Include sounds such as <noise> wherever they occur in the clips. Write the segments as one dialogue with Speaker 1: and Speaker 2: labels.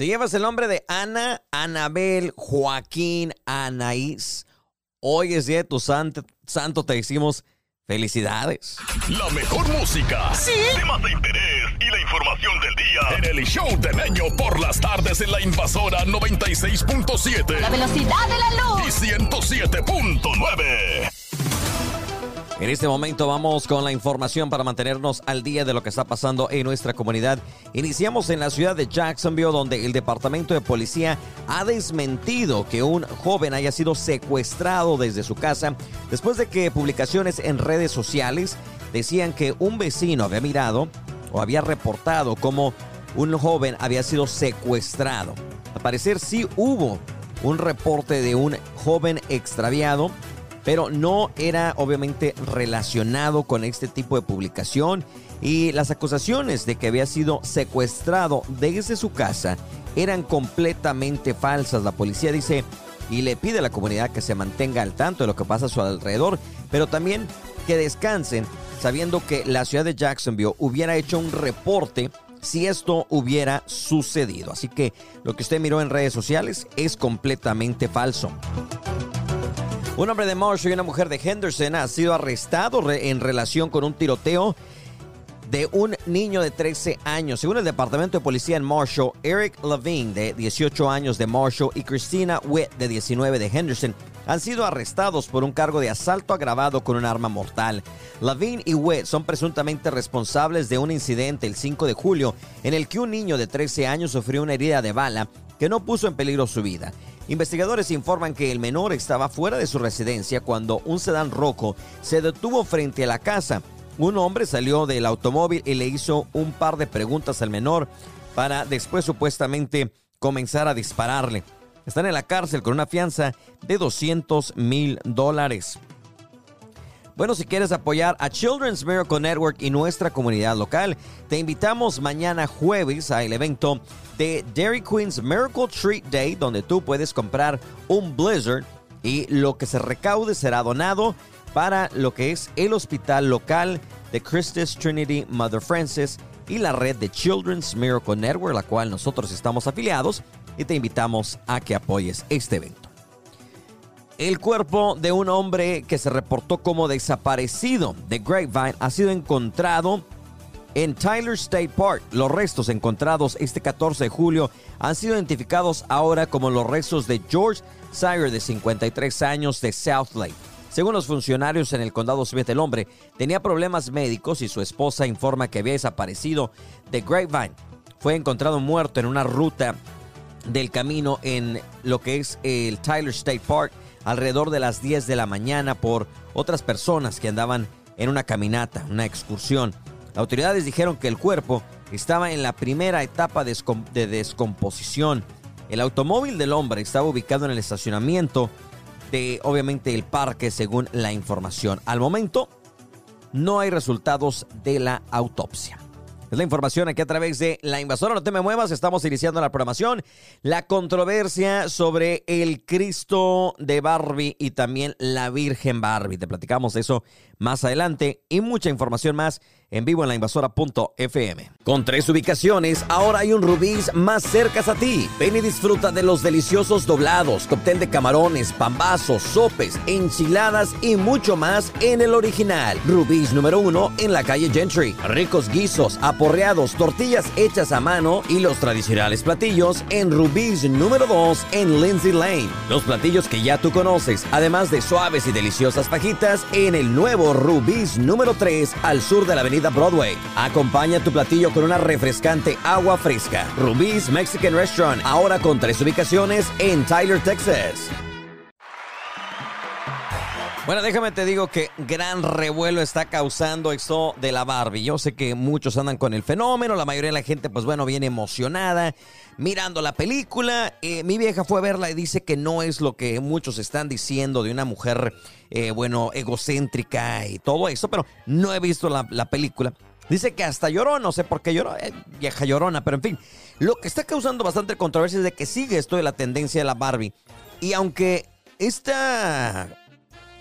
Speaker 1: Si llevas el nombre de Ana, Anabel, Joaquín, Anaís, hoy es día de tu santo, santo te decimos felicidades.
Speaker 2: La mejor música.
Speaker 3: Sí.
Speaker 2: Temas de interés y la información del día. En el show del año por las tardes en la invasora 96.7.
Speaker 3: La velocidad de la luz.
Speaker 2: Y 107.9.
Speaker 1: En este momento vamos con la información para mantenernos al día de lo que está pasando en nuestra comunidad. Iniciamos en la ciudad de Jacksonville, donde el Departamento de Policía ha desmentido que un joven haya sido secuestrado desde su casa después de que publicaciones en redes sociales decían que un vecino había mirado o había reportado como un joven había sido secuestrado. Al parecer sí hubo un reporte de un joven extraviado pero no era obviamente relacionado con este tipo de publicación y las acusaciones de que había sido secuestrado desde su casa eran completamente falsas. La policía dice y le pide a la comunidad que se mantenga al tanto de lo que pasa a su alrededor, pero también que descansen sabiendo que la ciudad de Jacksonville hubiera hecho un reporte si esto hubiera sucedido. Así que lo que usted miró en redes sociales es completamente falso. Un hombre de Marshall y una mujer de Henderson ha sido arrestado en relación con un tiroteo de un niño de 13 años. Según el Departamento de Policía en Marshall, Eric Levine, de 18 años de Marshall, y Christina Witt, de 19 de Henderson, han sido arrestados por un cargo de asalto agravado con un arma mortal. Levine y Witt son presuntamente responsables de un incidente el 5 de julio en el que un niño de 13 años sufrió una herida de bala que no puso en peligro su vida. Investigadores informan que el menor estaba fuera de su residencia cuando un sedán rojo se detuvo frente a la casa. Un hombre salió del automóvil y le hizo un par de preguntas al menor para después supuestamente comenzar a dispararle. Están en la cárcel con una fianza de 200 mil dólares. Bueno, si quieres apoyar a Children's Miracle Network y nuestra comunidad local, te invitamos mañana jueves al evento de Dairy Queen's Miracle Treat Day, donde tú puedes comprar un Blizzard y lo que se recaude será donado para lo que es el hospital local de Christus Trinity Mother Francis y la red de Children's Miracle Network, la cual nosotros estamos afiliados y te invitamos a que apoyes este evento. El cuerpo de un hombre que se reportó como desaparecido de Grapevine ha sido encontrado en Tyler State Park. Los restos encontrados este 14 de julio han sido identificados ahora como los restos de George Sire, de 53 años, de South Lake. Según los funcionarios en el condado Smith, el hombre tenía problemas médicos y su esposa informa que había desaparecido de Grapevine. Fue encontrado muerto en una ruta del camino en lo que es el Tyler State Park alrededor de las 10 de la mañana por otras personas que andaban en una caminata, una excursión. Autoridades dijeron que el cuerpo estaba en la primera etapa de descomposición. El automóvil del hombre estaba ubicado en el estacionamiento de, obviamente, el parque, según la información. Al momento, no hay resultados de la autopsia. Es la información aquí a través de La Invasora. No te me muevas, estamos iniciando la programación. La controversia sobre el Cristo de Barbie y también la Virgen Barbie. Te platicamos de eso más adelante y mucha información más en vivo en la invasora.fm. Con tres ubicaciones, ahora hay un Rubí's más cerca a ti. Ven y disfruta de los deliciosos doblados, cóctel de camarones, pambazos, sopes, enchiladas y mucho más en el original. Rubí's número uno en la calle Gentry. Ricos guisos, aporreados, tortillas hechas a mano y los tradicionales platillos en Rubí's número dos en Lindsay Lane. Los platillos que ya tú conoces, además de suaves y deliciosas fajitas en el nuevo Rubí's número 3 al sur de la avenida Broadway. Acompaña tu platillo con una refrescante agua fresca. Rubí's Mexican Restaurant, ahora con tres ubicaciones en Tyler, Texas. Bueno, déjame te digo que gran revuelo está causando esto de la Barbie. Yo sé que muchos andan con el fenómeno, la mayoría de la gente, pues bueno, viene emocionada mirando la película. Eh, mi vieja fue a verla y dice que no es lo que muchos están diciendo de una mujer, eh, bueno, egocéntrica y todo eso, pero no he visto la, película. Dice que hasta lloró, no sé por qué lloró, eh, vieja llorona, pero en fin. Lo que está causando bastante controversia es de que sigue esto de la tendencia de la Barbie. Y aunque esta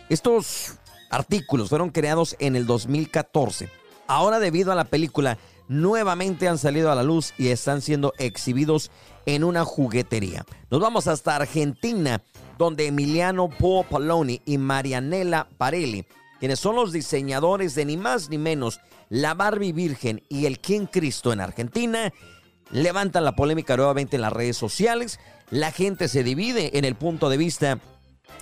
Speaker 1: estos artículos fueron creados en el 2014. Ahora debido a la película nuevamente han salido a la luz y están siendo exhibidos en una juguetería. Nos vamos hasta Argentina, donde Emiliano Po Paloni y Marianela Parelli, quienes son los diseñadores de ni más ni menos la Barbie Virgen y el King Cristo en Argentina, levantan la polémica nuevamente en las redes sociales. La gente se divide en el punto de vista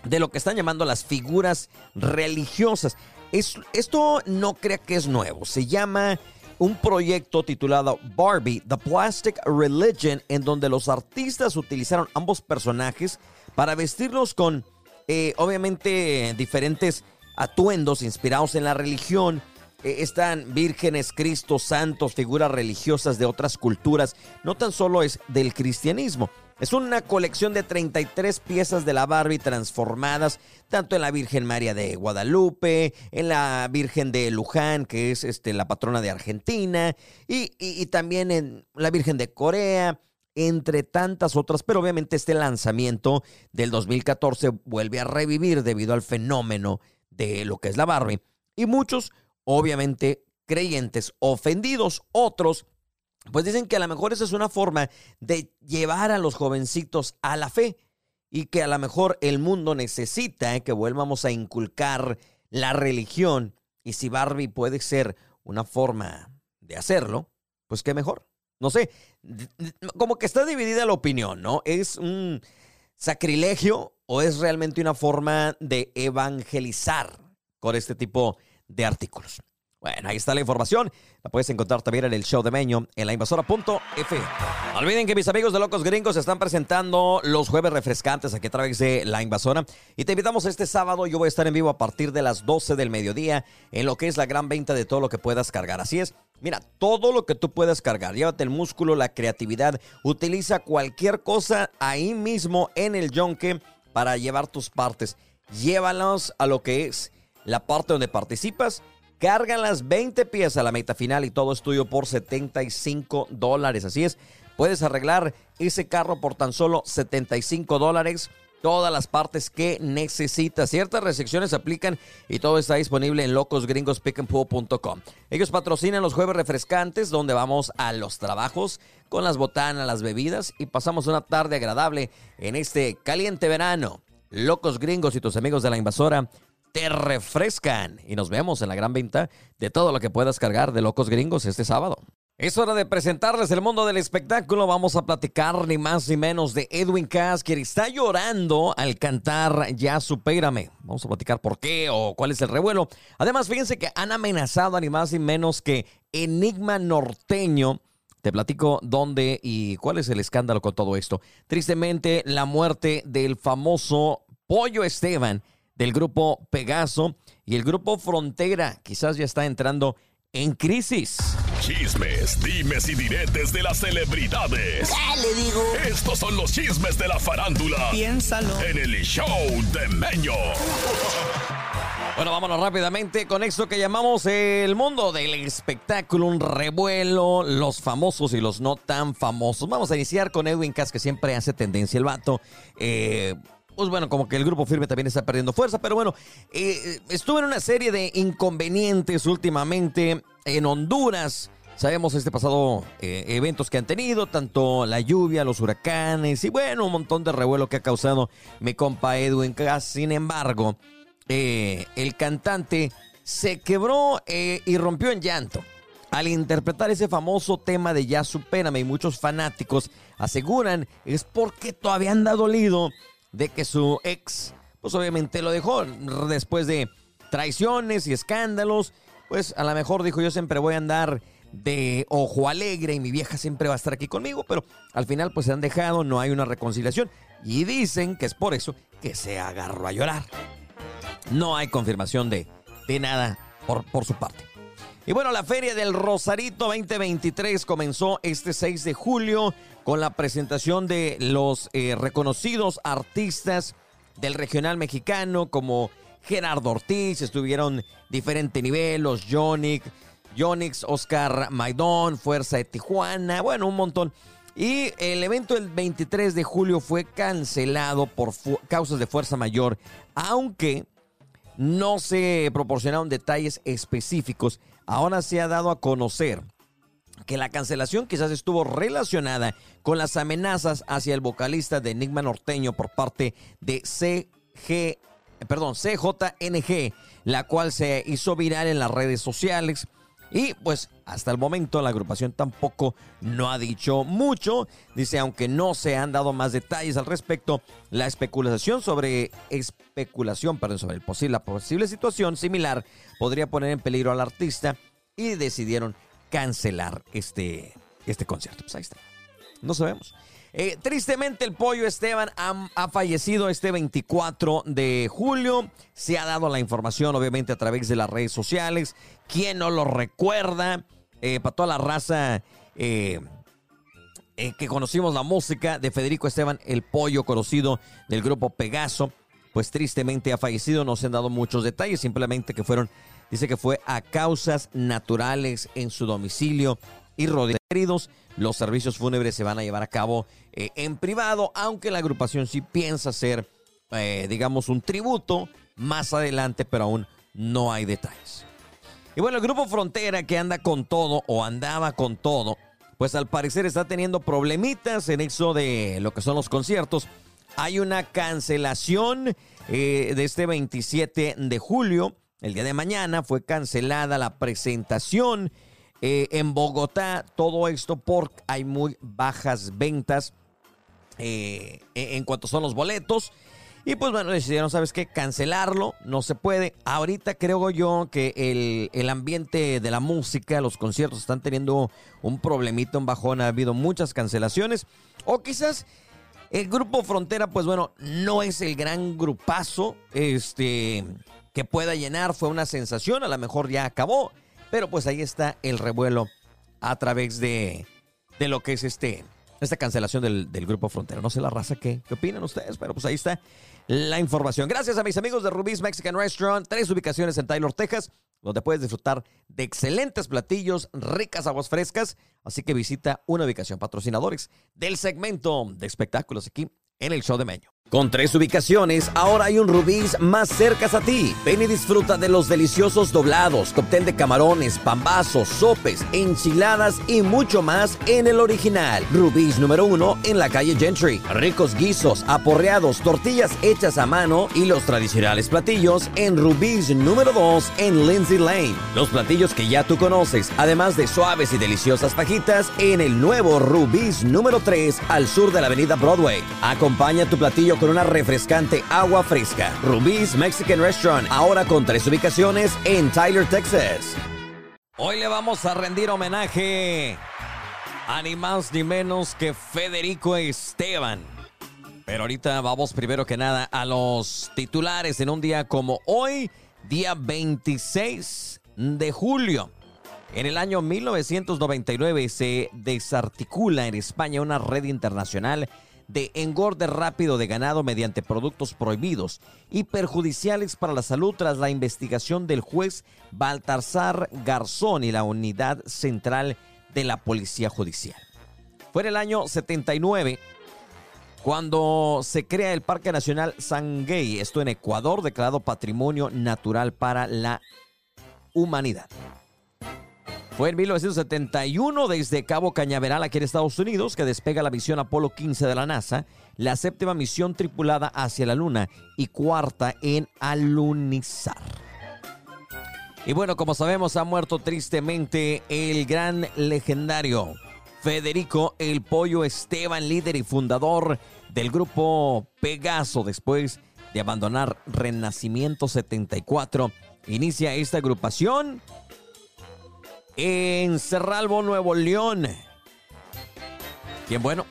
Speaker 1: de lo que están llamando las figuras religiosas. esto no crea que es nuevo. Se llama un proyecto titulado Barbie, The Plastic Religion, en donde los artistas utilizaron ambos personajes para vestirlos con, eh, obviamente, diferentes atuendos inspirados en la religión. Eh, están vírgenes, cristos, santos, figuras religiosas de otras culturas. No tan solo es del cristianismo. Es una colección de 33 piezas de la Barbie transformadas, tanto en la Virgen María de Guadalupe, en la Virgen de Luján, que es este, la patrona de Argentina, y, también en la Virgen de Corea, entre tantas otras, pero obviamente este lanzamiento del 2014 vuelve a revivir debido al fenómeno de lo que es la Barbie. Y muchos, obviamente, creyentes ofendidos, otros pues dicen que a lo mejor esa es una forma de llevar a los jovencitos a la fe y que a lo mejor el mundo necesita que vuelvamos a inculcar la religión y si Barbie puede ser una forma de hacerlo, pues qué mejor. No sé, como que está dividida la opinión, ¿no? ¿Es un sacrilegio o es realmente una forma de evangelizar con este tipo de artículos? Bueno, ahí está la información. La puedes encontrar también en el show de Meño en la invasora.f. No olviden que mis amigos de Locos Gringos están presentando los jueves refrescantes aquí a través de la invasora. Y te invitamos este sábado. Yo voy a estar en vivo a partir de las 12 del mediodía en lo que es la gran venta de todo lo que puedas cargar. Así es. Mira, todo lo que tú puedas cargar, llévate el músculo, la creatividad, utiliza cualquier cosa ahí mismo en el yonke para llevar tus partes. Llévalos a lo que es la parte donde participas Cargan las 20 piezas a la meta final y todo es tuyo por 75 dólares. Así es, puedes arreglar ese carro por tan solo 75 dólares. Todas las partes que necesitas. Ciertas restricciones aplican y todo está disponible en locosgringospickandpool.com. Ellos patrocinan los jueves refrescantes donde vamos a los trabajos con las botanas, las bebidas y pasamos una tarde agradable en este caliente verano. Locos Gringos y tus amigos de la invasora te refrescan. Y nos vemos en la gran venta de todo lo que puedas cargar de Locos Gringos este sábado. Es hora de presentarles el mundo del espectáculo. Vamos a platicar ni más ni menos de Edwin Cass, quien está llorando al cantar Ya Supérame. Vamos a platicar por qué o cuál es el revuelo. Además, fíjense que han amenazado a ni más ni menos que Enigma Norteño. Te platico dónde y cuál es el escándalo con todo esto. Tristemente, la muerte del famoso Pollo Esteban del grupo Pegaso y el grupo Frontera quizás ya está entrando en crisis.
Speaker 2: Chismes, dimes y diretes de las celebridades.
Speaker 3: le digo?
Speaker 2: Estos son los chismes de la farándula.
Speaker 3: Piénsalo.
Speaker 2: En el show de Meño.
Speaker 1: Bueno, vámonos rápidamente con esto que llamamos el mundo del espectáculo, un revuelo, los famosos y los no tan famosos. Vamos a iniciar con Edwin Cass, que siempre hace tendencia el vato. Eh, pues bueno, como que el grupo firme también está perdiendo fuerza, pero bueno, eh, estuve en una serie de inconvenientes últimamente en Honduras. Sabemos este pasado eh, eventos que han tenido, tanto la lluvia, los huracanes y bueno, un montón de revuelo que ha causado mi compa Edwin Cass. Sin embargo, eh, el cantante se quebró y rompió en llanto al interpretar ese famoso tema de Ya supérame y muchos fanáticos aseguran es porque todavía anda dolido de que su ex, pues obviamente lo dejó después de traiciones y escándalos. Pues a lo mejor dijo yo siempre voy a andar de ojo alegre y mi vieja siempre va a estar aquí conmigo, pero al final pues se han dejado, no hay una reconciliación y dicen que es por eso que se agarró a llorar. No hay confirmación de, de nada por, por su parte. Y bueno, la Feria del Rosarito 2023 comenzó este 6 de julio con la presentación de los eh, reconocidos artistas del regional mexicano como Gerardo Ortiz, estuvieron diferente nivel, los Oscar Maidón, Fuerza de Tijuana, bueno, un montón. Y el evento del 23 de julio fue cancelado por causas de fuerza mayor, aunque no se proporcionaron detalles específicos. Ahora se ha dado a conocer que la cancelación quizás estuvo relacionada con las amenazas hacia el vocalista de Enigma Norteño por parte de CG, perdón, CJNG, la cual se hizo viral en las redes sociales. Y pues hasta el momento la agrupación tampoco no ha dicho mucho. Dice, aunque no se han dado más detalles al respecto, la especulación sobre especulación, perdón, sobre el posible, la posible situación similar podría poner en peligro al artista y decidieron cancelar este, este concierto. Pues ahí está. No sabemos. Eh, tristemente el pollo Esteban ha, fallecido este 24 de julio. Se ha dado la información obviamente a través de las redes sociales. ¿Quién no lo recuerda? Eh, para toda la raza eh, que conocimos la música de Federico Esteban, el pollo conocido del grupo Pegaso, pues tristemente ha fallecido. No se han dado muchos detalles, simplemente que fueron Dice que fue a causas naturales en su domicilio y rodeados. Los servicios fúnebres se van a llevar a cabo eh, en privado, aunque la agrupación sí piensa hacer, eh, digamos, un tributo más adelante, pero aún no hay detalles. Y bueno, el grupo Frontera que anda con todo o andaba con todo, pues al parecer está teniendo problemitas en eso de lo que son los conciertos. Hay una cancelación eh, de este 27 de julio el día de mañana fue cancelada la presentación eh, en Bogotá. Todo esto porque hay muy bajas ventas eh, en cuanto son los boletos. Y pues bueno, decidieron, ¿sabes qué? Cancelarlo, no se puede. Ahorita creo yo que el, el, ambiente de la música, los conciertos están teniendo un problemito, un bajón, ha habido muchas cancelaciones. O quizás el grupo Frontera, pues bueno, no es el gran grupazo. Este, que pueda llenar fue una sensación, a lo mejor ya acabó, pero pues ahí está el revuelo a través de, de lo que es este, esta cancelación del, grupo Frontera. No sé la raza qué, qué opinan ustedes, pero pues ahí está la información. Gracias a mis amigos de Rubí's Mexican Restaurant, tres ubicaciones en Taylor, Texas, donde puedes disfrutar de excelentes platillos, ricas aguas frescas. Así que visita una ubicación patrocinadores del segmento de espectáculos aquí en el show de Meño. Con tres ubicaciones, ahora hay un Rubí's más cerca a ti. Ven y disfruta de los deliciosos doblados, cóctel de camarones, pambazos, sopes, enchiladas y mucho más en el original. Rubí's número uno en la calle Gentry. Ricos guisos, aporreados, tortillas hechas a mano y los tradicionales platillos en Rubí's número dos en Lindsay Lane. Los platillos que ya tú conoces, además de suaves y deliciosas fajitas en el nuevo Rubí's número 3 al sur de la avenida Broadway. Acompaña tu platillo con una refrescante agua fresca. Rubí's Mexican Restaurant, ahora con tres ubicaciones en Tyler, Texas. Hoy le vamos a rendir homenaje a ni más ni menos que Federico Esteban. Pero ahorita vamos primero que nada a los titulares en un día como hoy, día 26 de julio. En el año 1999 se desarticula en España una red internacional de engorde rápido de ganado mediante productos prohibidos y perjudiciales para la salud tras la investigación del juez Baltasar Garzón y la unidad central de la Policía Judicial. Fue en el año 79 cuando se crea el Parque Nacional Sangay, esto en Ecuador, declarado Patrimonio Natural para la Humanidad. Fue en 1971 desde Cabo Cañaveral aquí en Estados Unidos que despega la misión Apolo 15 de la NASA, la séptima misión tripulada hacia la Luna y cuarta en alunizar. Y bueno, como sabemos, ha muerto tristemente el gran legendario Federico El Pollo Esteban, líder y fundador del grupo Pegaso, después de abandonar Renacimiento 74. Inicia esta agrupación en Cerralbo, Nuevo León. Quien bueno,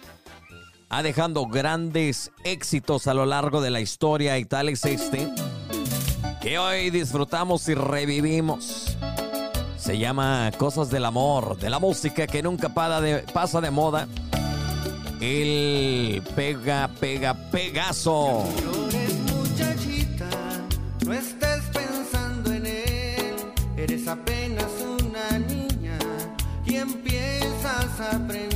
Speaker 1: ha dejado grandes éxitos a lo largo de la historia y tal es este que hoy disfrutamos y revivimos. Se llama Cosas del Amor, de la música que nunca pasa de moda. El pega, pega, pegazo.
Speaker 3: no estés pensando en él, eres apenas empiezas a aprender.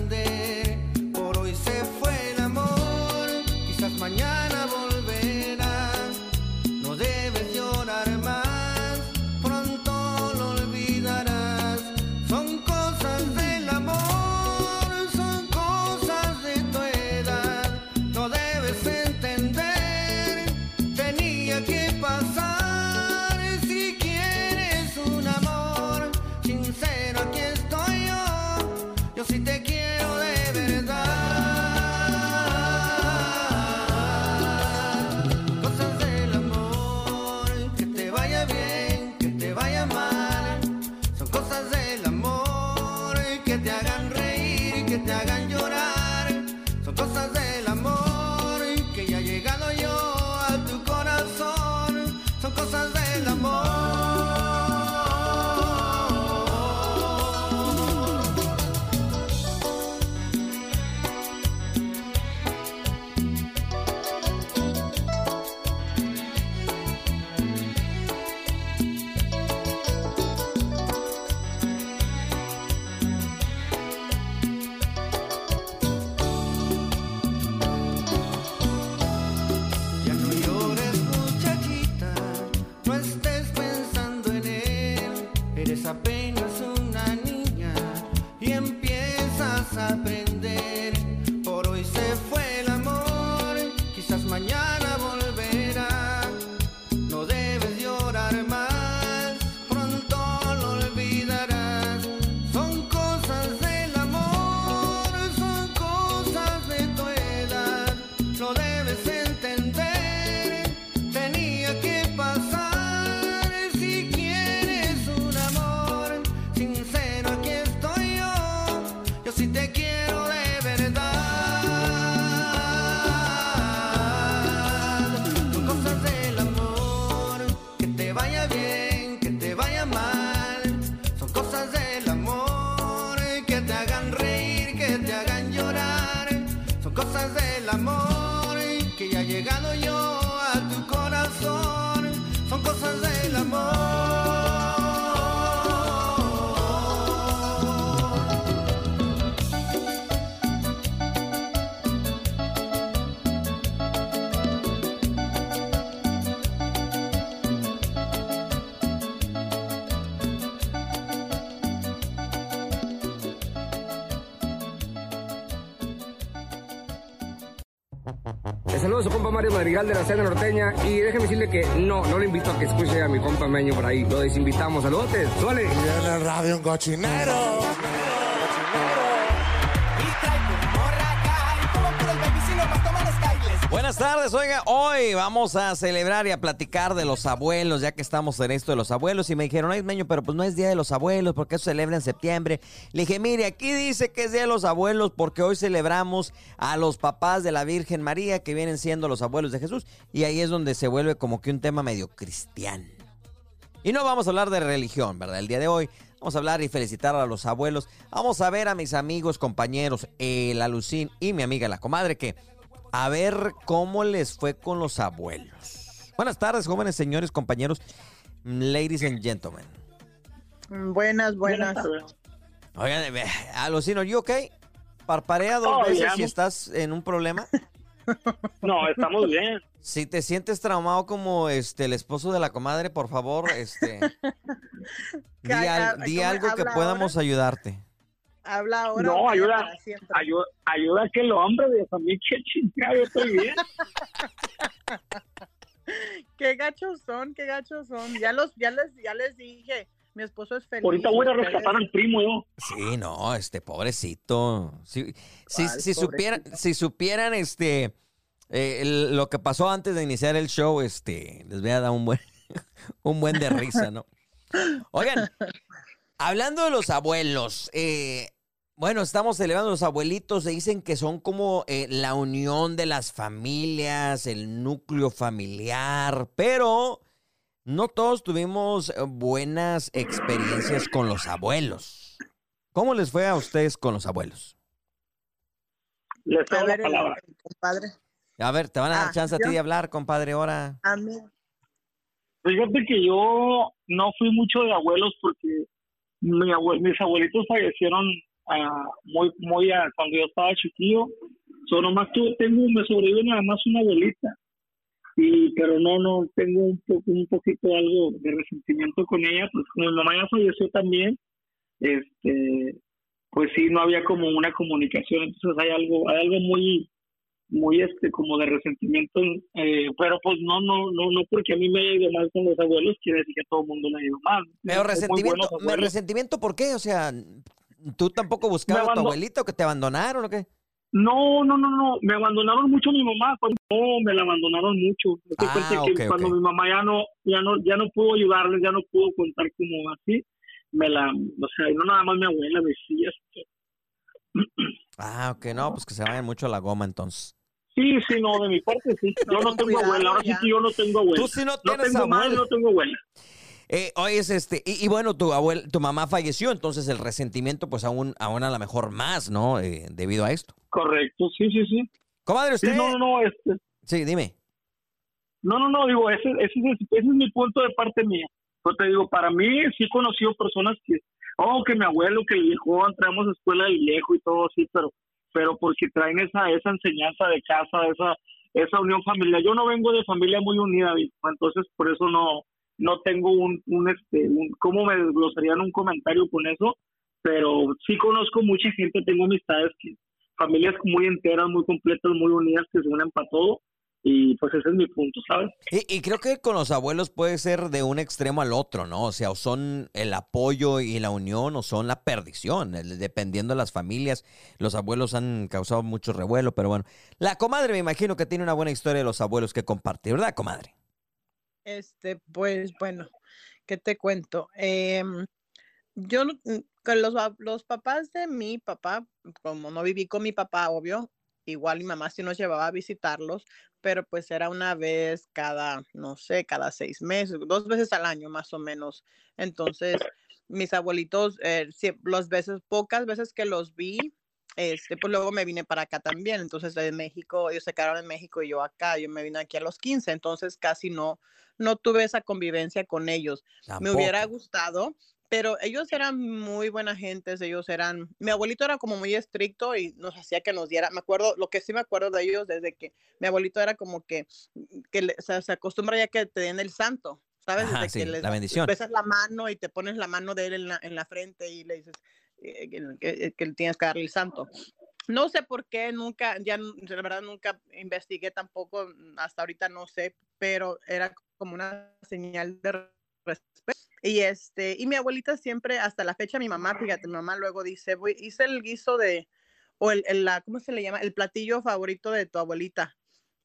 Speaker 3: Llegado yo
Speaker 4: Le saludo a su compa Mario Madrigal de la Cena Norteña y déjeme decirle que no, no le invito a que escuche a mi compa Meño por ahí. Lo desinvitamos. Saludos, suele.
Speaker 5: Y el radio un cochinero.
Speaker 1: Tardes, oiga, hoy vamos a celebrar y a platicar de los abuelos, ya que estamos en esto de los abuelos. Y me dijeron, ay, Meño, pero pues no es Día de los Abuelos, porque eso celebra en septiembre. Le dije, mire, aquí dice que es Día de los Abuelos porque hoy celebramos a los papás de la Virgen María, que vienen siendo los abuelos de Jesús. Y ahí es donde se vuelve como que un tema medio cristiano. Y no vamos a hablar de religión, ¿verdad? El día de hoy vamos a hablar y felicitar a los abuelos. Vamos a ver a mis amigos, compañeros, el Alucín y mi amiga la comadre, que a ver cómo les fue con los abuelos. Buenas tardes, jóvenes señores, compañeros, ladies and gentlemen.
Speaker 6: Buenas, buenas.
Speaker 1: Oigan, eh, Alucín, ¿are you okay? Parparea dos
Speaker 7: Oh,
Speaker 1: veces
Speaker 7: ya.
Speaker 1: si estás en un problema. <laughs>
Speaker 7: No, estamos bien.
Speaker 1: Si te sientes traumado como este el esposo de la comadre, por favor, este <laughs> di,
Speaker 6: Que haga-
Speaker 1: al- di
Speaker 6: ¿cómo
Speaker 1: algo que podamos ayudarte.
Speaker 6: Habla ahora.
Speaker 7: No, ayuda,
Speaker 6: para siempre.
Speaker 7: ayuda, ayuda a que el hombre de mí que chingado, yo estoy bien. <laughs>
Speaker 6: Qué gachos son, qué gachos son. Ya los, ya les, ya les dije. Mi esposo es feliz.
Speaker 7: Ahorita voy a rescatar al primo, yo.
Speaker 1: Sí, no, este pobrecito. Si, si,
Speaker 6: ¿Cuál
Speaker 1: si supieran, si supieran este eh, el- lo que pasó antes de iniciar el show, este, les voy a dar un buen, <laughs> un buen de risa, ¿no? <laughs> Oigan, hablando de los abuelos, eh, bueno, estamos celebrando los abuelitos, se dicen que son como eh, la unión de las familias, el núcleo familiar, pero no todos tuvimos eh, buenas experiencias con los abuelos. ¿Cómo les fue a ustedes con los abuelos?
Speaker 7: Les
Speaker 6: A ver,
Speaker 7: palabra.
Speaker 6: compadre.
Speaker 1: A ver, te van a dar
Speaker 6: Ah,
Speaker 1: chance a ti de hablar, compadre, ahora.
Speaker 6: A mí.
Speaker 7: Fíjate que yo no fui mucho de abuelos porque mi abue- mis abuelitos fallecieron ah, muy, muy ah, cuando yo estaba chiquillo. Solo nomás tu- tengo, me sobrevive nada más una abuelita. Y, pero no, no, tengo un, po- un poquito algo de resentimiento con ella, pues mi mamá ya falleció también, este, pues sí, no había como una comunicación, entonces hay algo, hay algo muy, muy este como de resentimiento eh, pero pues no no no no porque a mí me haya ido mal con los abuelos quiere decir que a todo el mundo le ha ido mal
Speaker 1: Pero resentimiento, ¿me resentimiento por qué? O sea, ¿tú tampoco buscabas a tu abuelito que te abandonaron o qué?
Speaker 7: no no no no me abandonaron mucho mi mamá cuando no me la abandonaron mucho Me
Speaker 1: Ah,
Speaker 7: cuenta que cuando mi mamá ya no ya no ya no pudo ayudarles ya no pudo contar como así me la o sea no nada más mi abuela mis tías
Speaker 1: Ah, ok, no, pues que se vayan mucho a la goma entonces.
Speaker 7: Sí, sí, no, de mi parte sí. <laughs> Yo no tengo
Speaker 6: cuidado,
Speaker 7: abuela, ahora sí
Speaker 6: ya.
Speaker 7: que yo no tengo abuela.
Speaker 1: Tú sí no
Speaker 7: no
Speaker 1: tienes
Speaker 7: tengo madre,
Speaker 1: abuela.
Speaker 7: no tengo abuela.
Speaker 1: Eh, oye, es este, y, y bueno, tu abuela, tu mamá falleció, entonces el resentimiento, pues aún, aún a lo mejor más, ¿no? Eh, debido a esto.
Speaker 7: Correcto, sí, sí, sí.
Speaker 1: Comadre,
Speaker 7: Sí,
Speaker 1: usted.
Speaker 7: no, no, no, este,
Speaker 1: Sí, dime.
Speaker 7: no, no, no, digo, ese, ese, es- ese es mi punto de parte mía. Yo te digo, para mí sí he conocido personas que, oh, que mi abuelo, que el viejo, entramos a escuela del viejo y todo así, pero, pero porque traen esa, esa enseñanza de casa, esa, esa unión familiar. Yo no vengo de familia muy unida, entonces por eso no, no tengo un, un este, un, ¿cómo me desglosarían un comentario con eso? Pero sí conozco mucha gente, tengo amistades que, familias muy enteras, muy completas, muy unidas, que se unen para todo. Y pues ese es mi punto, ¿sabes?
Speaker 1: Y, y creo que con los abuelos puede ser de un extremo al otro, ¿no? O sea, o son el apoyo y la unión o son la perdición, dependiendo de las familias. Los abuelos han causado mucho revuelo, pero bueno. La comadre me imagino que tiene una buena historia de los abuelos que compartir, ¿verdad, comadre?
Speaker 6: Este, pues bueno, ¿qué te cuento? Em, yo, mm, con los, los papás de mi papá, como no viví con mi papá, obvio, igual mi mamá sí nos llevaba a visitarlos, pero pues era una vez cada, no sé, cada seis meses, dos veces al año más o menos. Entonces, mis abuelitos, eh, las veces, pocas veces que los vi, este, pues luego me vine para acá también. Entonces, de México, ellos se quedaron en México y yo acá, yo me vine aquí a los 15, entonces casi no, no tuve esa convivencia con ellos. Me hubiera
Speaker 1: Tampoco.
Speaker 6: gustado, pero ellos eran muy buena gente, ellos eran, mi abuelito era como muy estricto y nos hacía que nos diera, me acuerdo, lo que sí me acuerdo de ellos desde que mi abuelito era como que, que le- o sea, se acostumbra ya que te den el santo, ¿sabes?
Speaker 1: Ajá,
Speaker 6: Desde
Speaker 1: sí,
Speaker 6: que les
Speaker 1: la bendición.
Speaker 6: besas la mano y te pones la mano de él en la, en la frente y le dices eh, que, que- que tienes que darle el santo. No sé por qué, nunca, ya la verdad nunca investigué tampoco, hasta ahorita no sé, pero era como una señal de respeto. Y este, y mi abuelita siempre, hasta la fecha, mi mamá, fíjate, mi mamá luego dice, voy, hice el guiso de, o el, el- la, ¿cómo se le llama? El platillo favorito de tu abuelita,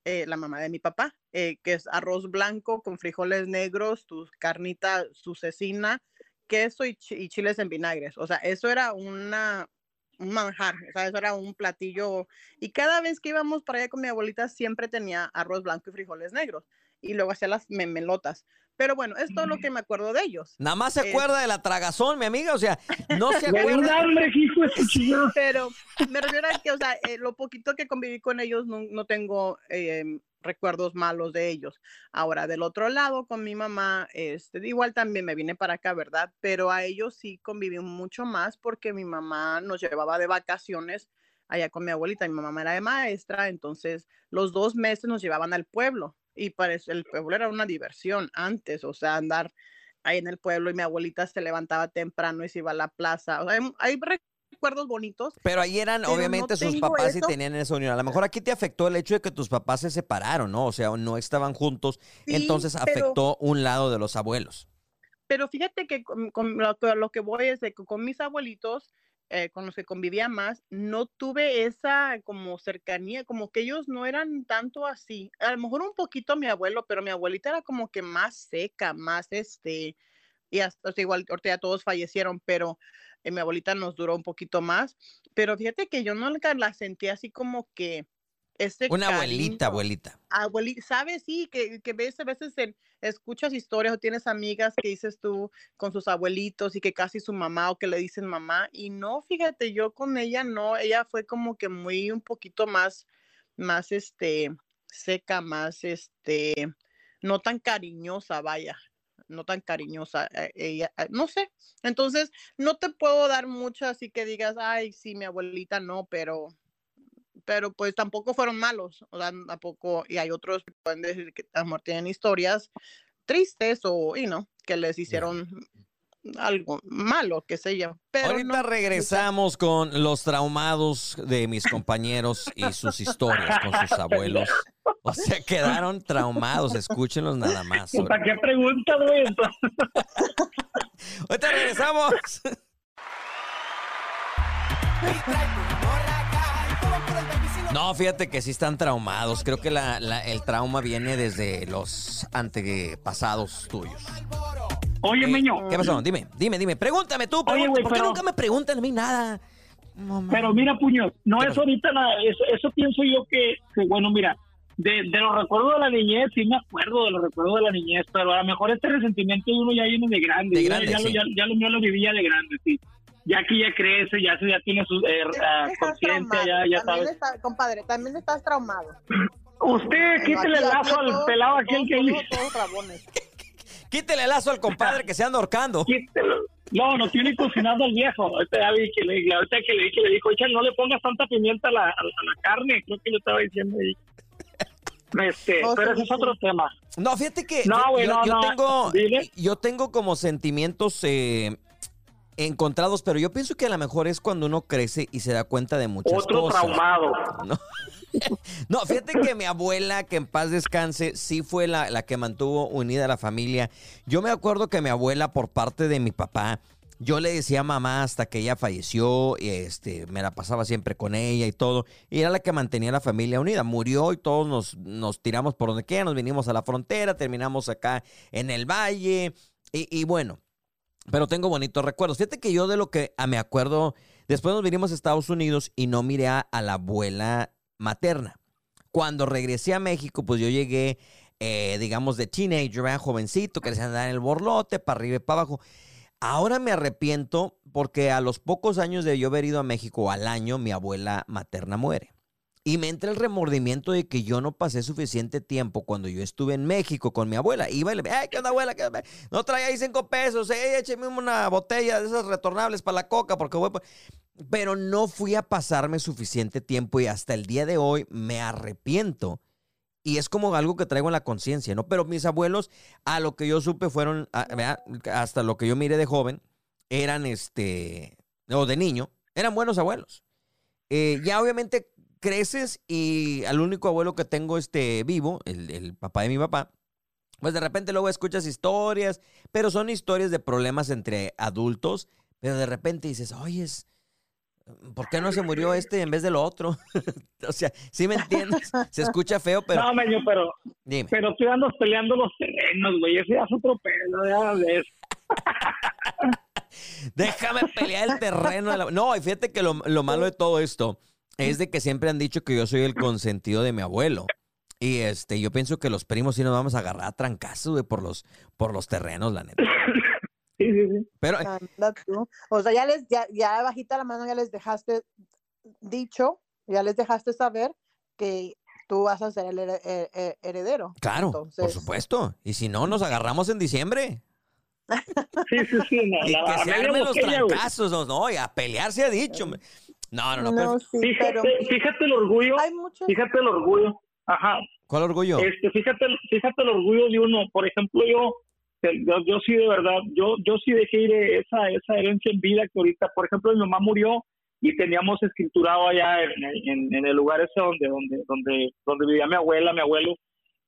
Speaker 6: eh, la mamá de mi papá, eh, que es arroz blanco con frijoles negros, tu carnita, su cecina, queso y, y chiles en vinagres. O sea, eso era una, un manjar, o sea, eso era un platillo. Y cada vez que íbamos para allá con mi abuelita, siempre tenía arroz blanco y frijoles negros. Y luego hacía las memelotas. Pero bueno, es todo lo que me acuerdo de ellos.
Speaker 1: Nada más se acuerda de la tragazón, mi amiga. O sea, no se <laughs> acuerda.
Speaker 7: hambre, hijo de. <laughs>
Speaker 6: Pero me refiero a que, o sea, eh, lo poquito que conviví con ellos, no, no tengo eh, recuerdos malos de ellos. Ahora, del otro lado, con mi mamá, este, igual también me vine para acá, ¿verdad? Pero a ellos sí conviví mucho más porque mi mamá nos llevaba de vacaciones allá con mi abuelita. Mi mamá era de maestra, entonces los dos meses nos llevaban al pueblo y para eso el pueblo era una diversión antes, o sea, andar ahí en el pueblo y mi abuelita se levantaba temprano y se iba a la plaza. O sea, hay, hay recuerdos bonitos.
Speaker 1: Pero ahí eran,
Speaker 6: Pero no
Speaker 1: obviamente, sus papás y tenían esa unión. A lo mejor aquí te afectó el hecho de que tus papás se separaron, ¿no? O sea, no estaban juntos.
Speaker 6: Sí,
Speaker 1: entonces
Speaker 6: pero-
Speaker 1: afectó un lado de los abuelos.
Speaker 6: Pero fíjate que con, con lo, que lo que voy es de que con mis abuelitos, eh, con los que convivía más, no tuve esa como cercanía, como que ellos no eran tanto así. A lo mejor un poquito mi abuelo, pero mi abuelita era como que más seca, más este, y hasta igual ahorita todos fallecieron, pero eh, mi abuelita nos duró un poquito más. Pero fíjate que yo nunca la sentí así como que ese
Speaker 1: Una abuelita,
Speaker 6: cariño
Speaker 1: abuelita.
Speaker 6: abuelita, sabes, sí, que, que ves a veces en- escuchas historias o tienes amigas que dices tú con sus abuelitos y que casi su mamá o que le dicen mamá y no, fíjate, yo con ella no, ella fue como que muy un poquito más, más este, seca, más este, no tan cariñosa, vaya, no tan cariñosa, eh, ella, eh, no sé, entonces no te puedo dar mucho así que digas, ay, sí, mi abuelita no, pero pero pues tampoco fueron malos, o sea, tampoco, y hay otros que pueden decir que a lo mejor tienen historias tristes o, y no, que les hicieron algo malo, qué sé yo. Pero
Speaker 1: Ahorita
Speaker 6: no,
Speaker 1: regresamos con los traumados de mis compañeros y sus historias con sus abuelos. O sea, quedaron traumados. Escúchenlos nada más.
Speaker 7: ¿Para qué pregunta, güey?
Speaker 1: Ahorita regresamos. <laughs> No, fíjate que sí están traumados. Creo que la- la- el trauma viene desde los antepasados tuyos.
Speaker 7: Oye,
Speaker 1: Eh,
Speaker 7: Meño.
Speaker 1: ¿Qué pasó? Dime, dime, dime. Pregúntame tú.
Speaker 7: Oye,
Speaker 1: pregunta-
Speaker 7: güey,
Speaker 1: ¿Por qué
Speaker 7: pero-
Speaker 1: nunca me preguntan a mí nada?
Speaker 7: Pero mira, Puño, no es ahorita nada, eso, eso pienso yo que, que, bueno, mira, de, de los recuerdos de la niñez, sí me acuerdo de los recuerdos de la niñez, pero a lo mejor este resentimiento de uno ya viene de grande,
Speaker 1: De
Speaker 7: ya-
Speaker 1: grande,
Speaker 7: ya,
Speaker 1: sí.
Speaker 7: ya, ya lo mío lo vivía de grande, sí. Ya que ya crece, ya, se- ya tiene su eh, ah, conciencia, ya, ya
Speaker 6: También
Speaker 7: sabes.
Speaker 6: está- compadre, también estás traumado.
Speaker 7: Usted, quítele el lazo al
Speaker 6: todos-
Speaker 7: pelado aquel que
Speaker 6: rabones. <laughs>
Speaker 1: Quítele el lazo al compadre que se anda ahorcando.
Speaker 7: Quítelo. No, no tiene cocinando al viejo. Ahorita ya vi que le, ahorita que le, que le dijo, "Oye, no le pongas tanta pimienta a la, a la- a la carne, creo que yo estaba diciendo ahí. Este,
Speaker 6: No,
Speaker 7: pero ese es otro tema.
Speaker 1: No, fíjate que
Speaker 7: No,
Speaker 1: yo-
Speaker 7: güey,
Speaker 1: yo,
Speaker 7: no,
Speaker 1: yo
Speaker 7: no.
Speaker 1: tengo
Speaker 7: Dile.
Speaker 1: yo tengo como sentimientos eh, encontrados, pero yo pienso que a lo mejor es cuando uno crece y se da cuenta de muchas
Speaker 7: Otro
Speaker 1: cosas.
Speaker 7: traumado. <laughs>
Speaker 1: No. <laughs> No, fíjate que mi abuela, que en paz descanse, sí fue la, la que mantuvo unida a la familia. Yo me acuerdo que mi abuela, por parte de mi papá, yo le decía mamá hasta que ella falleció, y este, me la pasaba siempre con ella y todo, y era la que mantenía la familia unida. Murió y todos nos, nos tiramos por donde quiera, nos vinimos a la frontera, terminamos acá en el valle, y, y bueno, pero tengo bonitos recuerdos. Fíjate que yo de lo que ah, me acuerdo, después nos vinimos a Estados Unidos y no miré a, la abuela materna. Cuando regresé a México, pues yo llegué, eh, digamos, de teenager, ¿verdad? jovencito, que les andaba en el borlote, para arriba y para abajo. Ahora me arrepiento porque a los pocos años de yo haber ido a México, al año, mi abuela materna muere. Y me entra el remordimiento de que yo no pasé suficiente tiempo cuando yo estuve en México con mi abuela. Iba y le ay, ¿qué onda, abuela? No traía ahí cinco pesos, eh, écheme una botella de esas retornables para la coca, porque voy... pa-". Pero no fui a pasarme suficiente tiempo y hasta el día de hoy me arrepiento. Y es como algo que traigo en la conciencia, ¿no? Pero mis abuelos, a lo que yo supe, fueron, hasta lo que yo miré de joven, eran este, o de niño, eran buenos abuelos. Eh, ya obviamente creces y al único abuelo que tengo este vivo, el, el papá de mi papá, pues de repente luego escuchas historias, pero son historias de problemas entre adultos, pero de repente dices, oye, ¿por qué no se murió este en vez del otro? <laughs> o sea, ¿sí me entiendes? Se escucha feo, pero
Speaker 7: No, meño, pero,
Speaker 1: dime.
Speaker 7: pero tú andas peleando los terrenos, güey. Ese ya es otro pedo, ya ves. <laughs>
Speaker 1: Déjame pelear el terreno. de la- No, y fíjate que lo, lo malo de todo esto es de que siempre han dicho que yo soy el consentido de mi abuelo. Y este, yo pienso que los primos sí nos vamos a agarrar a trancazos, güey, por los, por los terrenos, la neta. <laughs>
Speaker 7: Sí, sí, sí.
Speaker 1: Pero,
Speaker 6: Anda tú. O sea, ya les, ya, ya bajita la mano, ya les dejaste dicho, ya les dejaste saber que tú vas a ser el here- he- he- heredero.
Speaker 1: claro, por supuesto. Y si no, nos agarramos en diciembre.
Speaker 7: Sí, sí, sí. no,
Speaker 1: Y
Speaker 7: la-
Speaker 1: que se armen los trancazos, no, no, y a pelear se ha dicho. No, no, no, pero-
Speaker 6: No, sí,
Speaker 7: Fíjate,
Speaker 6: pero
Speaker 7: fíjate el orgullo,
Speaker 6: hay muchos.
Speaker 7: fíjate el orgullo. Ajá.
Speaker 1: ¿Cuál orgullo?
Speaker 7: Este, fíjate, fíjate el orgullo de uno. Por ejemplo, yo, yo, yo sí de verdad, yo, yo sí dejé ir esa, esa herencia en vida que ahorita, por ejemplo, mi mamá murió y teníamos escriturado allá en, en, en el lugar ese donde, donde, donde, donde vivía mi abuela, mi abuelo.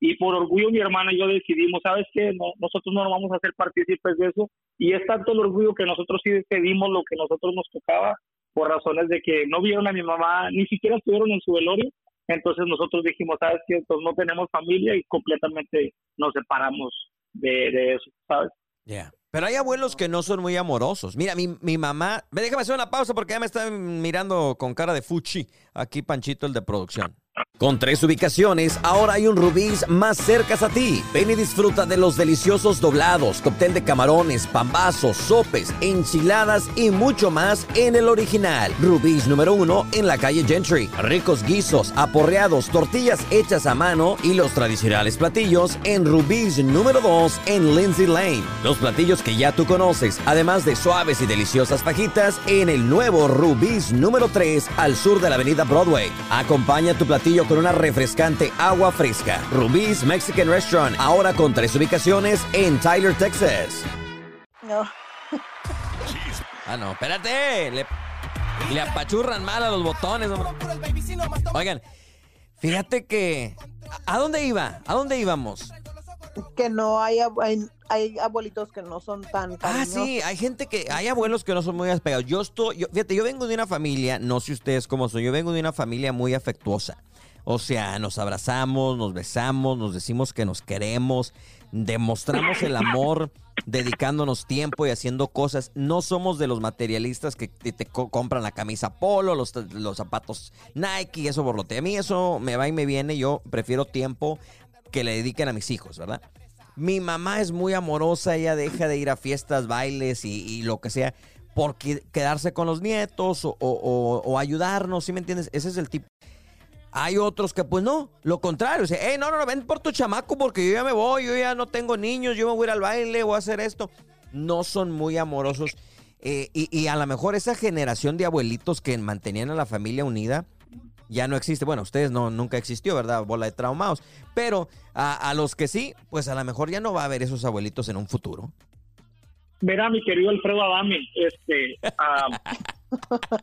Speaker 7: Y por orgullo mi hermana y yo decidimos, ¿sabes qué? No, nosotros no nos vamos a hacer partícipes de eso. Y es tanto el orgullo que nosotros sí decidimos lo que nosotros nos tocaba por razones de que no vieron a mi mamá, ni siquiera estuvieron en su velorio. Entonces nosotros dijimos, ¿sabes qué? Pues no tenemos familia y completamente nos separamos de, de eso, ¿sabes?
Speaker 1: Ya. Pero hay abuelos que no son muy amorosos. Mira, mi, mi mamá. Déjame hacer una pausa porque ya me están mirando con cara de fuchi. Aquí, Panchito, el de producción. Con tres ubicaciones, ahora hay un Rubí's más cerca a ti. Ven y disfruta de los deliciosos doblados, cóctel de camarones, pambazos, sopes, enchiladas y mucho más en el original. Rubí's número uno en la calle Gentry. Ricos guisos, aporreados, tortillas hechas a mano y los tradicionales platillos en Rubí's número dos en Lindsay Lane. Los platillos que ya tú conoces, además de suaves y deliciosas fajitas en el nuevo Rubí's número 3 al sur de la avenida Broadway. Acompaña tu platillo con una refrescante agua fresca. Rubí's Mexican Restaurant, ahora con tres ubicaciones en Tyler, Texas.
Speaker 6: No. <laughs>
Speaker 1: Ah, no, espérate. Le, le apachurran mal a los botones. hombre. Oigan, fíjate que... ¿A a dónde iba? ¿A dónde íbamos?
Speaker 6: Que no hay, hay, hay abuelitos que no son tan
Speaker 1: Ah, sí, hay gente que, hay abuelos que no son muy apegados. Yo estoy, yo- fíjate, yo vengo de una familia, no sé ustedes cómo son, yo vengo de una familia muy afectuosa. O sea, nos abrazamos, nos besamos, nos decimos que nos queremos, demostramos el amor dedicándonos tiempo y haciendo cosas. No somos de los materialistas que te, te co- compran la camisa polo, los, los zapatos Nike y eso borlote. A mí eso me va y me viene. Yo prefiero tiempo que le dediquen a mis hijos, ¿verdad? Mi mamá es muy amorosa, ella deja de ir a fiestas, bailes y, lo que sea por que- quedarse con los nietos o, ayudarnos, ¿sí me entiendes? Ese es el tipo. Hay otros que pues no, lo contrario, sea, hey, no, no, no, ven por tu chamaco porque yo ya me voy, yo ya no tengo niños, yo me voy a ir al baile, voy a hacer esto. No son muy amorosos eh, y, y a lo mejor esa generación de abuelitos que mantenían a la familia unida ya no existe. Bueno, ustedes no, nunca existió, ¿verdad? Bola de traumados. Pero a, a los que sí, pues a lo mejor ya no va a haber esos abuelitos en un futuro.
Speaker 7: Verá, mi querido Alfredo Adame, este, <laughs> ah,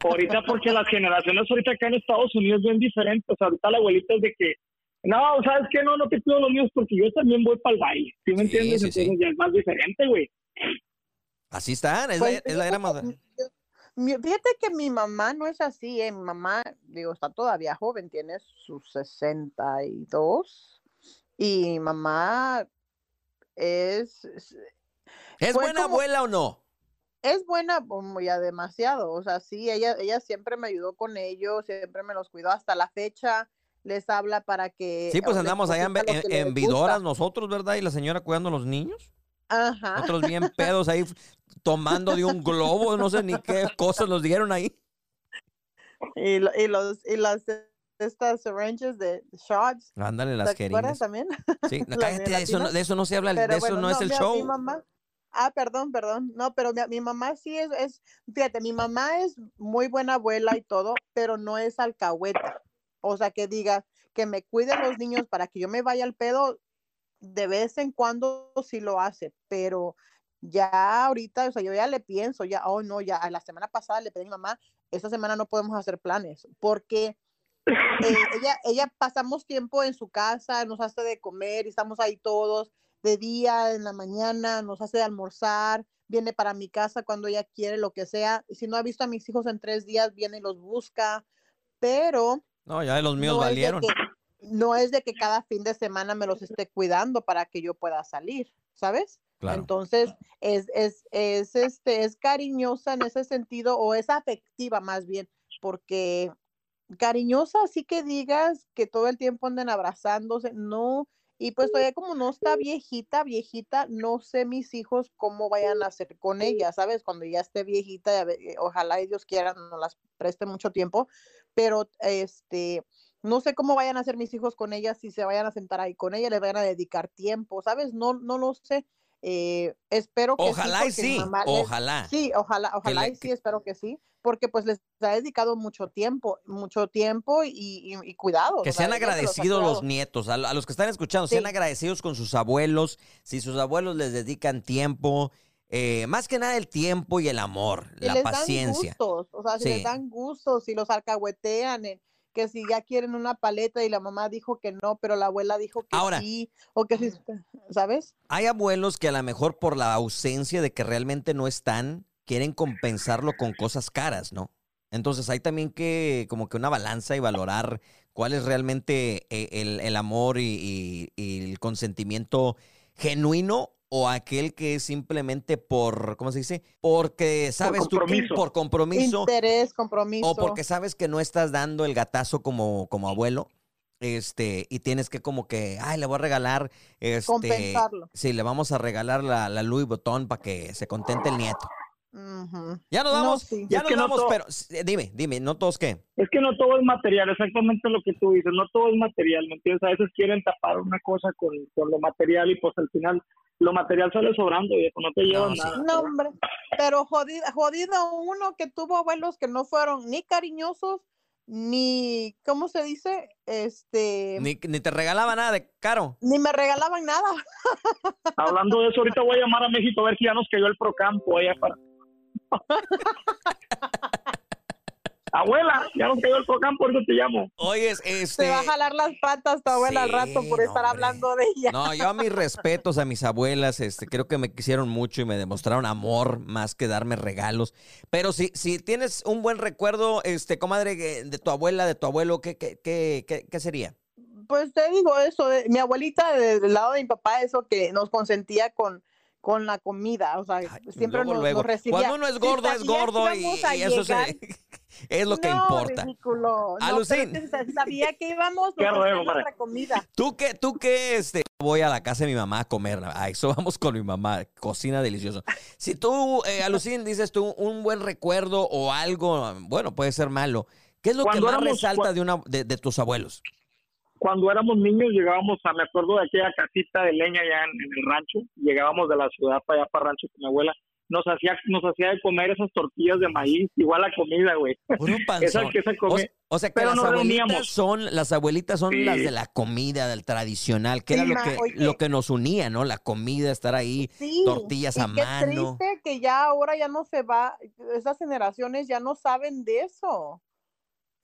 Speaker 7: ahorita porque las generaciones ahorita acá en Estados Unidos bien diferentes, ahorita la abuelita es de que, no, ¿sabes qué? No, no te pido los míos porque yo también voy para el baile, ¿sí me
Speaker 1: Sí,
Speaker 7: entiendes?
Speaker 1: sí,
Speaker 7: Entonces
Speaker 1: sí.
Speaker 7: ya es más diferente, güey.
Speaker 1: Así están, es,
Speaker 6: Pues,
Speaker 1: la, es la era más...
Speaker 6: Fíjate que mi mamá no es así, ¿eh? Mi mamá, digo, está todavía joven, tiene sus 62 y mamá es, es-
Speaker 1: ¿Es
Speaker 6: fue
Speaker 1: buena
Speaker 6: como-
Speaker 1: abuela o no?
Speaker 6: es buena como ya demasiado, o sea, sí, ella, ella siempre me ayudó con ellos, siempre me los cuidó hasta la fecha, les habla para que...
Speaker 1: Sí, pues andamos allá en, en, en. Vidoras nosotros, ¿verdad? Y la señora cuidando a los niños.
Speaker 6: Ajá.
Speaker 1: Otros bien pedos ahí <laughs> tomando de un globo, no sé ni qué cosas nos dieron ahí.
Speaker 6: Y, lo- y los, y las, estas syringes de shots,
Speaker 1: Ándale, las
Speaker 6: ¿te acuerdas
Speaker 1: jeringas.
Speaker 6: también?
Speaker 1: Sí, no, <laughs>
Speaker 6: las
Speaker 1: cállate, de eso, no, de eso no se habla, de eso
Speaker 6: bueno,
Speaker 1: no, es el
Speaker 6: mira,
Speaker 1: show.
Speaker 6: Mi mamá, ah, perdón, perdón. No, pero mi, mi mamá sí es, es, fíjate, mi mamá es muy buena abuela y todo, pero no es alcahueta. O sea, que diga que me cuiden los niños para que yo me vaya al pedo, de vez en cuando sí lo hace, pero ya ahorita, o sea, yo ya le pienso, ya, oh no, ya a la semana pasada le pedí a mi mamá, esta semana no podemos hacer planes, porque eh, <laughs> ella, ella pasamos tiempo en su casa, nos hace de comer y estamos ahí todos, de día, en la mañana, nos hace de almorzar, viene para mi casa cuando ella quiere, lo que sea. Si no ha visto a mis hijos en tres días, viene y los busca, pero
Speaker 1: No, ya los míos
Speaker 6: no es, de
Speaker 1: valieron.
Speaker 6: que, no es de que cada fin de semana me los esté cuidando para que yo pueda salir, ¿sabes?
Speaker 1: Claro.
Speaker 6: Entonces, es, es, es, este, es cariñosa en ese sentido, o es afectiva más bien, porque cariñosa, así que digas que todo el tiempo anden abrazándose, no. Y pues todavía como no está viejita, viejita, no sé mis hijos cómo vayan a hacer con ella, ¿sabes? Cuando ya esté viejita, eh, ojalá y Dios quiera, no las preste mucho tiempo, pero este, no sé cómo vayan a hacer mis hijos con ella, si se vayan a sentar ahí con ella, le vayan a dedicar tiempo, ¿sabes? No, no lo sé. Eh, espero que
Speaker 1: Ojalá y sí,
Speaker 6: les-
Speaker 1: ojalá.
Speaker 6: Sí, ojalá, ojalá y sí, espero que sí, porque pues les ha dedicado mucho tiempo, mucho tiempo y, y- y cuidado.
Speaker 1: Que sean
Speaker 6: los
Speaker 1: agradecidos los
Speaker 6: cuidado.
Speaker 1: nietos, a, los que están escuchando, sean
Speaker 6: Sí.
Speaker 1: agradecidos con sus abuelos, si sus abuelos les dedican tiempo, eh, más que nada el tiempo y el amor,
Speaker 6: Y
Speaker 1: la
Speaker 6: les
Speaker 1: paciencia.
Speaker 6: dan gustos, o sea, si
Speaker 1: Sí.
Speaker 6: les dan gustos, si los alcahuetean, que si ya quieren una paleta y la mamá dijo que no, pero la abuela dijo que
Speaker 1: Ahora-
Speaker 6: sí, o que sí, ¿sabes?
Speaker 1: Hay abuelos que a lo mejor por la ausencia de que realmente no están, quieren compensarlo con cosas caras, ¿no? Entonces hay también que como que una balanza y valorar cuál es realmente eh, el, el amor y, y- y el consentimiento genuino o aquel que es simplemente por, ¿cómo se dice? Porque sabes tú que
Speaker 7: compromiso.
Speaker 1: por compromiso
Speaker 6: Interés, compromiso.
Speaker 1: o porque sabes que no estás dando el gatazo como, como abuelo. Este, y tienes que como que, ay, le voy a regalar, este,
Speaker 6: Compensarlo.
Speaker 1: sí, le vamos a regalar la, la Louis Vuitton para que se contente el nieto. Ya nos
Speaker 6: No,
Speaker 1: vamos,
Speaker 6: sí.
Speaker 1: ya
Speaker 7: Es
Speaker 1: nos
Speaker 7: no
Speaker 1: vamos, pero dime, dime, no todos qué.
Speaker 7: Es que no todo es material, exactamente lo que tú dices, no todo es material, ¿me entiendes? A veces quieren tapar una cosa con, con lo material y pues al final lo material sale sobrando y no te llevan
Speaker 1: No, sí.
Speaker 7: nada.
Speaker 6: No, hombre, pero jodido, jodido uno que tuvo abuelos que no fueron ni cariñosos, ni, ¿cómo se dice? Este, ni,
Speaker 1: Ni, ni te regalaba nada de caro.
Speaker 6: me regalaban nada. <laughs>
Speaker 7: Hablando de eso, ahorita voy a llamar a México a ver si ya nos cayó el procampo allá para... <laughs> Abuela, ya nos cayó el cocán, por eso te llamo.
Speaker 1: Oyes, este...
Speaker 6: Te va a jalar las patas tu abuela al rato por
Speaker 1: no,
Speaker 6: estar
Speaker 1: hombre.
Speaker 6: hablando de ella.
Speaker 1: No, yo a mis respetos a mis abuelas, este, creo que me quisieron mucho y me demostraron amor más que darme regalos. Pero si, si tienes un buen recuerdo, este, comadre, que- de tu abuela, de tu abuelo, ¿qué, qué, qué, qué, qué sería?
Speaker 6: Pues te digo eso, de- mi abuelita de- del lado de mi papá, eso que nos consentía con, con la comida, o sea, siempre
Speaker 1: Luego,
Speaker 6: nos,
Speaker 1: luego.
Speaker 6: nos recibía.
Speaker 1: Cuando uno es gordo, es gordo y, y eso se- es lo que importa.
Speaker 6: ridículo. No,
Speaker 1: Alucín.
Speaker 6: sabía que íbamos
Speaker 7: Qué ruego,
Speaker 6: nuestra comida.
Speaker 1: ¿Tú qué, tú qué, este, voy a la casa de mi mamá a comer? A eso vamos con mi mamá, cocina delicioso. Si tú, eh, Alucín, dices tú un buen recuerdo o algo, bueno, puede ser malo, ¿qué es lo
Speaker 7: Cuando
Speaker 1: que más
Speaker 7: éramos-
Speaker 1: resalta de, una, de, de tus abuelos?
Speaker 7: Cuando éramos niños llegábamos a, me acuerdo de aquella casita de leña allá en, en el rancho, llegábamos de la ciudad para allá para el rancho con mi abuela, nos hacía, nos hacía de comer esas tortillas de maíz, igual la comida, güey.
Speaker 1: Puro <laughs>
Speaker 7: Esa
Speaker 1: panzón.
Speaker 7: que se
Speaker 1: O,
Speaker 7: come.
Speaker 1: o sea que
Speaker 7: Pero
Speaker 1: las abuelitas
Speaker 7: reuníamos.
Speaker 1: son, las abuelitas son
Speaker 7: Sí.
Speaker 1: las de la comida, del tradicional, que era lo que,
Speaker 6: oye.
Speaker 1: lo que nos unía, ¿no? La comida, estar ahí,
Speaker 6: Sí,
Speaker 1: tortillas
Speaker 6: y
Speaker 1: a
Speaker 6: qué
Speaker 1: mano.
Speaker 6: triste que ya ahora ya no se va, esas generaciones ya no saben de eso.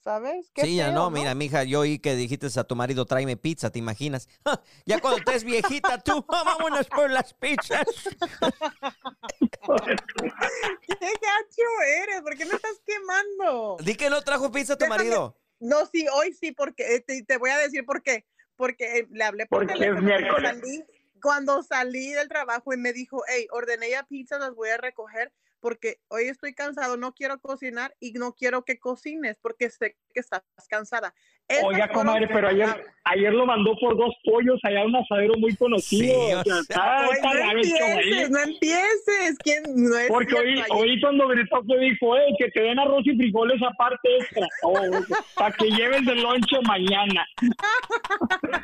Speaker 6: ¿Sabes? Qué
Speaker 1: Sí, ya
Speaker 6: feo,
Speaker 1: no, mira, mija, yo oí que dijiste a tu marido, tráeme pizza, ¿te imaginas? <laughs> Ya cuando estés viejita tú, <laughs> vámonos por las pizzas. <laughs>
Speaker 6: ¿Qué gacho eres? ¿Por qué me estás quemando?
Speaker 1: Di que no trajo pizza a tu
Speaker 6: Déjame-
Speaker 1: marido.
Speaker 6: No, sí, hoy sí, porque eh, te, te voy a decir por qué. Porque eh, le hablé por
Speaker 7: Porque es
Speaker 6: teléfono cuando
Speaker 7: miércoles.
Speaker 6: salí, cuando salí del trabajo y me dijo, hey, ordené ya pizza, las voy a recoger porque hoy estoy cansado, no quiero cocinar y no quiero que cocines porque sé que estás cansada.
Speaker 7: Oiga, comadre, pero ayer, ayer lo mandó por dos pollos allá a un asadero muy conocido.
Speaker 1: Sí,
Speaker 7: o
Speaker 1: o
Speaker 7: sea, está- está
Speaker 6: no
Speaker 7: raro el
Speaker 6: empieces, no empieces. ¿Quién? No es
Speaker 7: Porque
Speaker 6: ayer-
Speaker 7: oí cuando gritó que dijo, eh, que te den arroz y frijoles aparte extra. para que lleves de lonche mañana. <laughs>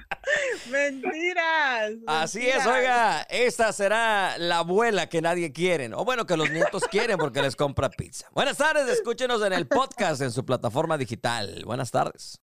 Speaker 6: Mentiras.
Speaker 1: Así es, oiga, esta será la abuela que nadie quiere, o bueno, que los nietos quieren porque les compra pizza. Buenas tardes, escúchenos en el podcast en su plataforma digital. Buenas tardes.